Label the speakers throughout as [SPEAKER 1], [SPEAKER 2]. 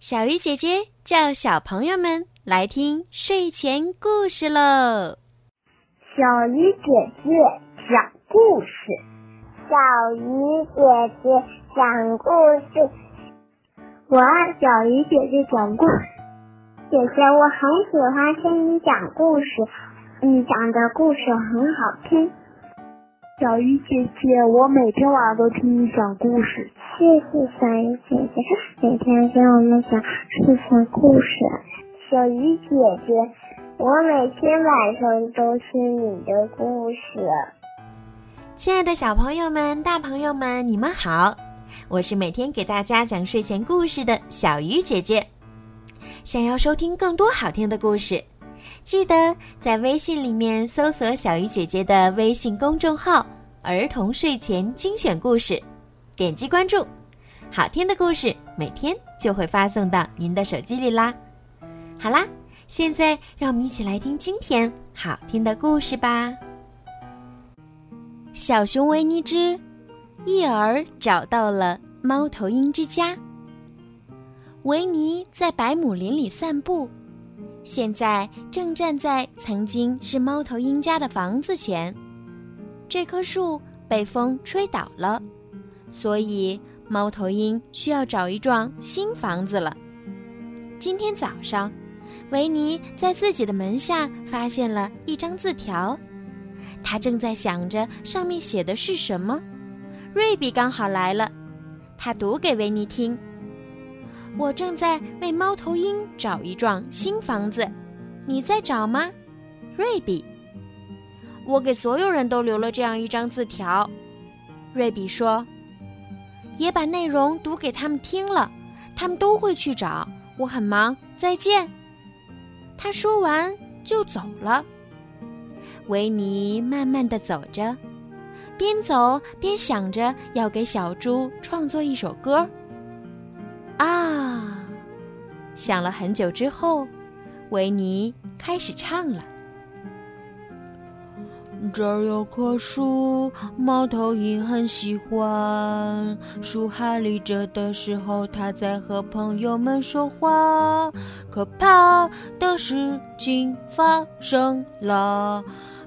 [SPEAKER 1] 小鱼姐姐叫小朋友们来听睡前故事喽。
[SPEAKER 2] 小鱼姐姐讲故事，
[SPEAKER 3] 小鱼姐姐讲故事，
[SPEAKER 2] 我爱小鱼姐姐讲故事。
[SPEAKER 3] 姐姐，我很喜欢听你讲故事，你讲的故事很好听。
[SPEAKER 2] 小鱼姐姐，我每天晚上都听你讲故事。
[SPEAKER 3] 谢谢小鱼姐姐，每天给我们讲睡前故事。小鱼姐姐，我每天晚上都听你的故事。
[SPEAKER 1] 亲爱的小朋友们、大朋友们，你们好！我是每天给大家讲睡前故事的小鱼姐姐。想要收听更多好听的故事。记得在微信里面搜索“小鱼姐姐”的微信公众号“儿童睡前精选故事”，点击关注，好听的故事每天就会发送到您的手机里啦。好啦，现在让我们一起来听今天好听的故事吧。小熊维尼之一儿找到了猫头鹰之家。维尼在百亩林里散步。现在正站在曾经是猫头鹰家的房子前，这棵树被风吹倒了，所以猫头鹰需要找一幢新房子了。今天早上，维尼在自己的门下发现了一张字条，他正在想着上面写的是什么。瑞比刚好来了，他读给维尼听。我正在为猫头鹰找一幢新房子，你在找吗，瑞比？我给所有人都留了这样一张字条，瑞比说，也把内容读给他们听了，他们都会去找。我很忙，再见。他说完就走了。维尼慢慢的走着，边走边想着要给小猪创作一首歌。啊！想了很久之后，维尼开始唱了。这儿有棵树，猫头鹰很喜欢。树还立着的时候，它在和朋友们说话。可怕的事情发生了。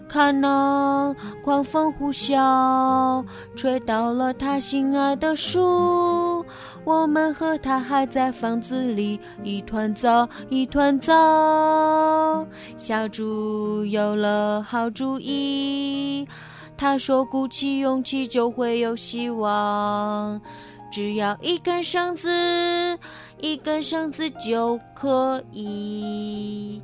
[SPEAKER 1] 看那狂风呼啸，吹倒了他心爱的树。我们和他还在房子里一团糟，一团糟。小猪有了好主意，他说：“鼓起勇气就会有希望，只要一根绳子，一根绳子就可以。”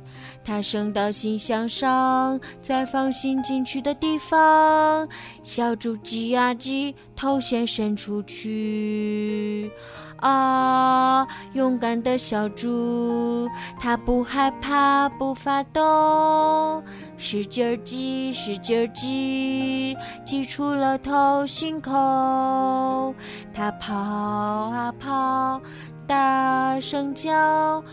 [SPEAKER 1] 它升到信箱上，再放信进去的地方，小猪挤呀挤，头先伸出去。啊，勇敢的小猪，它不害怕，不发抖，使劲儿挤，使劲儿挤，挤出了头心口。它跑啊跑，大声叫。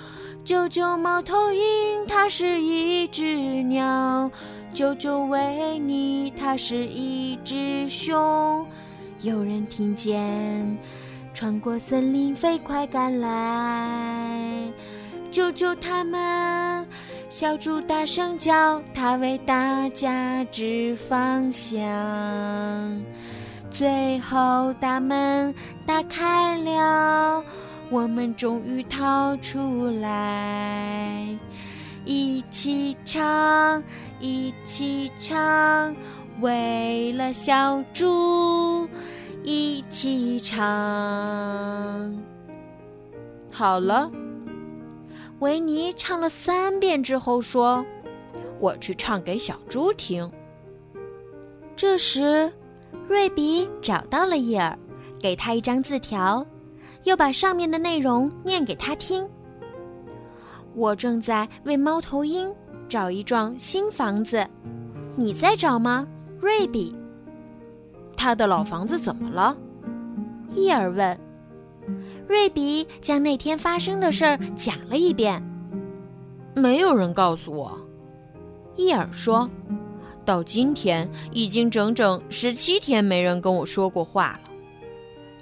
[SPEAKER 1] 救救猫头鹰，它是一只鸟；救救维尼，它是一只熊。有人听见，穿过森林飞快赶来，救救他们！小猪大声叫，它为大家指方向。最后大门打开了。我们终于逃出来，一起唱，一起唱，为了小猪，一起唱。好了，维尼唱了三遍之后说：“我去唱给小猪听。”这时，瑞比找到了叶儿，给他一张字条。又把上面的内容念给他听。我正在为猫头鹰找一幢新房子，你在找吗，瑞比？他的老房子怎么了？伊尔问。瑞比将那天发生的事儿讲了一遍。没有人告诉我，伊尔说。到今天已经整整十七天没人跟我说过话了。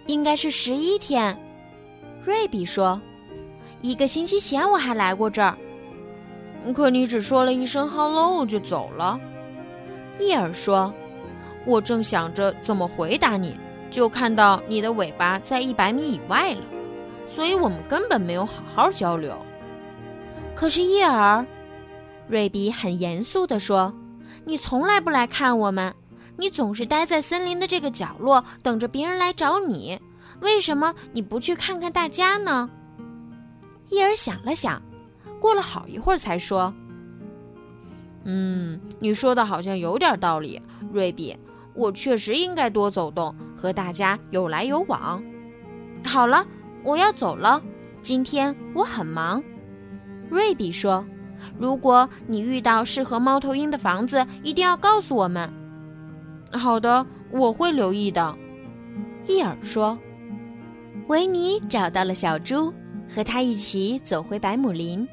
[SPEAKER 1] 应该是十一天。瑞比说：“一个星期前我还来过这儿，可你只说了一声 ‘hello’ 就走了。”伊尔说：“我正想着怎么回答你，就看到你的尾巴在一百米以外了，所以我们根本没有好好交流。”可是伊尔，瑞比很严肃地说：“你从来不来看我们，你总是待在森林的这个角落，等着别人来找你。为什么你不去看看大家呢？”伊尔想了想，过了好一会儿才说。嗯，你说的好像有点道理，瑞比。我确实应该多走动，和大家有来有往。好了，我要走了。今天我很忙。瑞比说：“如果你遇到适合猫头鹰的房子，一定要告诉我们。”好的，我会留意的。伊尔说。维尼找到了小猪，和他一起走回百亩林。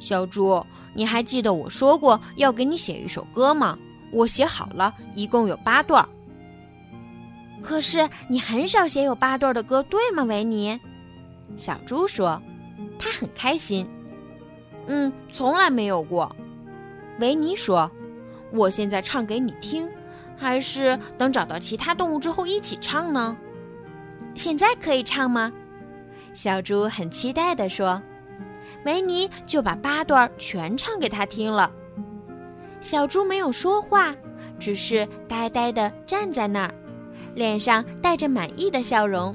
[SPEAKER 1] 小猪。你还记得我说过要给你写一首歌吗？我写好了，一共有八段。可是你很少写有八段的歌，对吗，维尼？小猪说，他很开心。嗯，从来没有过。维尼说，我现在唱给你听，还是等找到其他动物之后一起唱呢？现在可以唱吗？小猪很期待地说。维尼就把八段全唱给他听了。小猪没有说话，只是呆呆地站在那儿，脸上带着满意的笑容。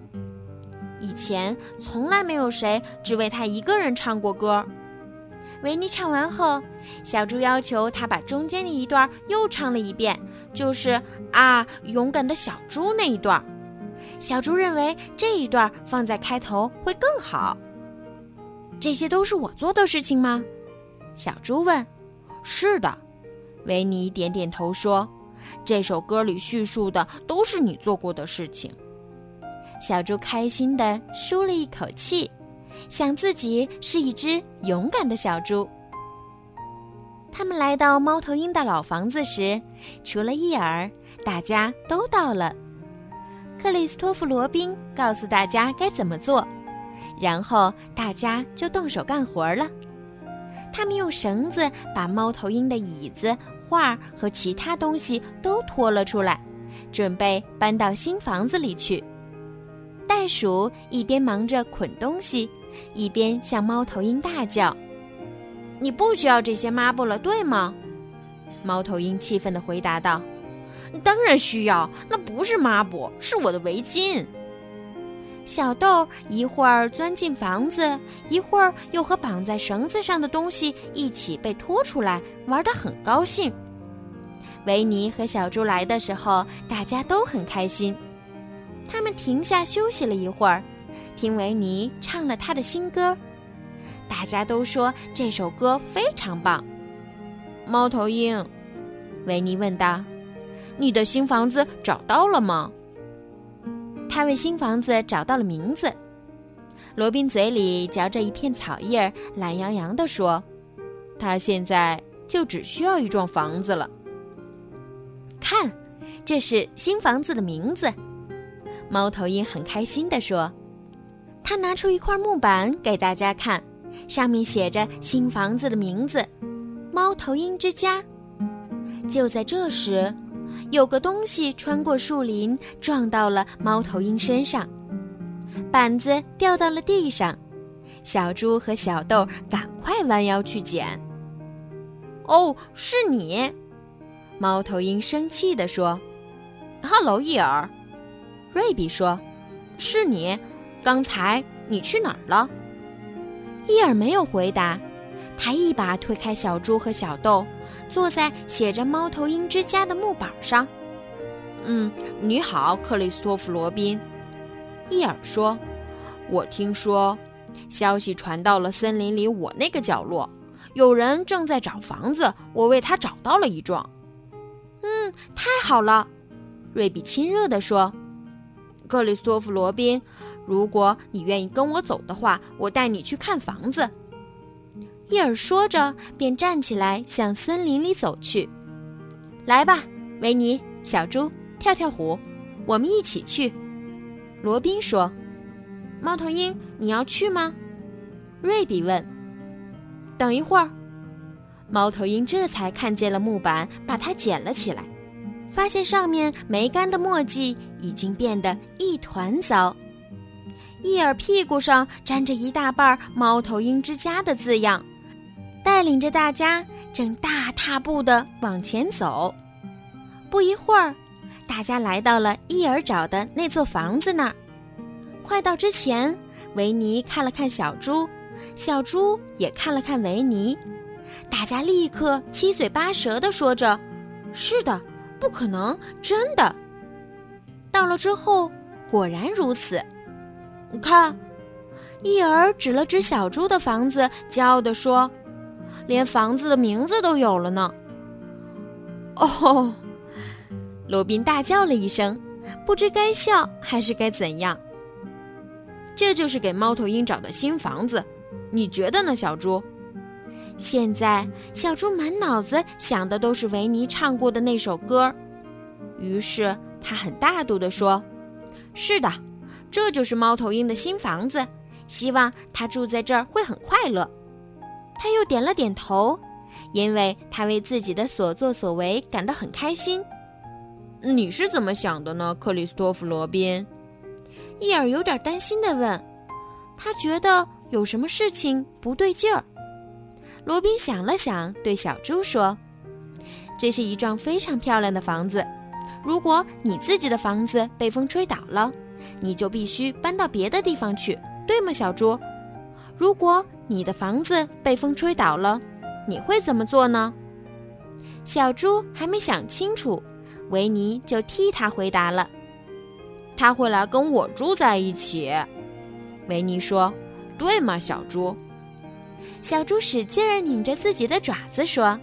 [SPEAKER 1] 以前从来没有谁只为他一个人唱过歌。维尼唱完后，小猪要求他把中间的一段又唱了一遍，就是“啊，勇敢的小猪”那一段。小猪认为这一段放在开头会更好。这些都是我做的事情吗？小猪问。是的，维尼点点头说：“这首歌里叙述的都是你做过的事情。”小猪开心地舒了一口气，想自己是一只勇敢的小猪。他们来到猫头鹰的老房子时，除了伊尔，大家都到了。克里斯托弗·罗宾告诉大家该怎么做。然后大家就动手干活了。他们用绳子把猫头鹰的椅子、画和其他东西都拖了出来，准备搬到新房子里去。袋鼠一边忙着捆东西，一边向猫头鹰大叫：“你不需要这些抹布了，对吗？”猫头鹰气愤地回答道：“当然需要，那不是抹布，是我的围巾。”小豆一会儿钻进房子，一会儿又和绑在绳子上的东西一起被拖出来，玩得很高兴。维尼和小猪来的时候，大家都很开心。他们停下休息了一会儿，听维尼唱了他的新歌。大家都说这首歌非常棒。猫头鹰，维尼问道：“你的新房子找到了吗？”他为新房子找到了名字。罗宾嘴里嚼着一片草叶，懒洋洋地说：“他现在就只需要一幢房子了。看，这是新房子的名字。”猫头鹰很开心地说：“他拿出一块木板给大家看，上面写着新房子的名字——猫头鹰之家。”就在这时。有个东西穿过树林，撞到了猫头鹰身上，板子掉到了地上。小猪和小豆赶快弯腰去捡。哦，是你！猫头鹰生气地说哈喽，伊尔。”瑞比说：“是你，刚才你去哪儿了？”伊尔没有回答，他一把推开小猪和小豆。坐在写着“猫头鹰之家”的木板上。嗯，你好，克里斯托弗·罗宾。伊尔说：“我听说，消息传到了森林里我那个角落，有人正在找房子，我为他找到了一幢。”嗯，太好了，瑞比亲热地说：“克里斯托弗·罗宾，如果你愿意跟我走的话，我带你去看房子。”伊尔说着，便站起来向森林里走去。来吧，维尼，小猪，跳跳虎，我们一起去。罗宾说：“猫头鹰，你要去吗？”瑞比问：“等一会儿。”猫头鹰这才看见了木板，把它捡了起来，发现上面没干的墨迹已经变得一团糟。伊尔屁股上沾着一大半“猫头鹰之家”的字样，带领着大家正大踏步地往前走。不一会儿，大家来到了伊尔找的那座房子那儿。快到之前，维尼看了看小猪，小猪也看了看维尼。大家立刻七嘴八舌地说着：“是的，不可能，真的。”到了之后，果然如此。看，伊尔指了指小猪的房子，骄傲地说：“连房子的名字都有了呢。”哦，罗宾大叫了一声，不知该笑还是该怎样。这就是给猫头鹰找的新房子，你觉得呢，小猪？现在，小猪满脑子想的都是维尼唱过的那首歌，于是他很大度地说：“是的，这就是猫头鹰的新房子，希望他住在这儿会很快乐。”他又点了点头，因为他为自己的所作所为感到很开心。你是怎么想的呢，克里斯托弗·罗宾？伊尔有点担心地问，他觉得有什么事情不对劲儿。罗宾想了想，对小猪说：“这是一幢非常漂亮的房子。如果你自己的房子被风吹倒了，你就必须搬到别的地方去，对吗，小猪？如果你的房子被风吹倒了，你会怎么做呢？”小猪还没想清楚，维尼就替他回答了：“他会来跟我住在一起。”维尼说：“对吗，小猪？”小猪使劲儿拧着自己的爪子说：“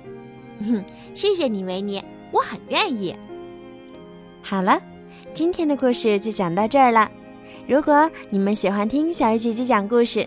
[SPEAKER 1] 哼，谢谢你，维尼，我很愿意。”好了，今天的故事就讲到这儿了。如果你们喜欢听小鱼姐姐讲故事，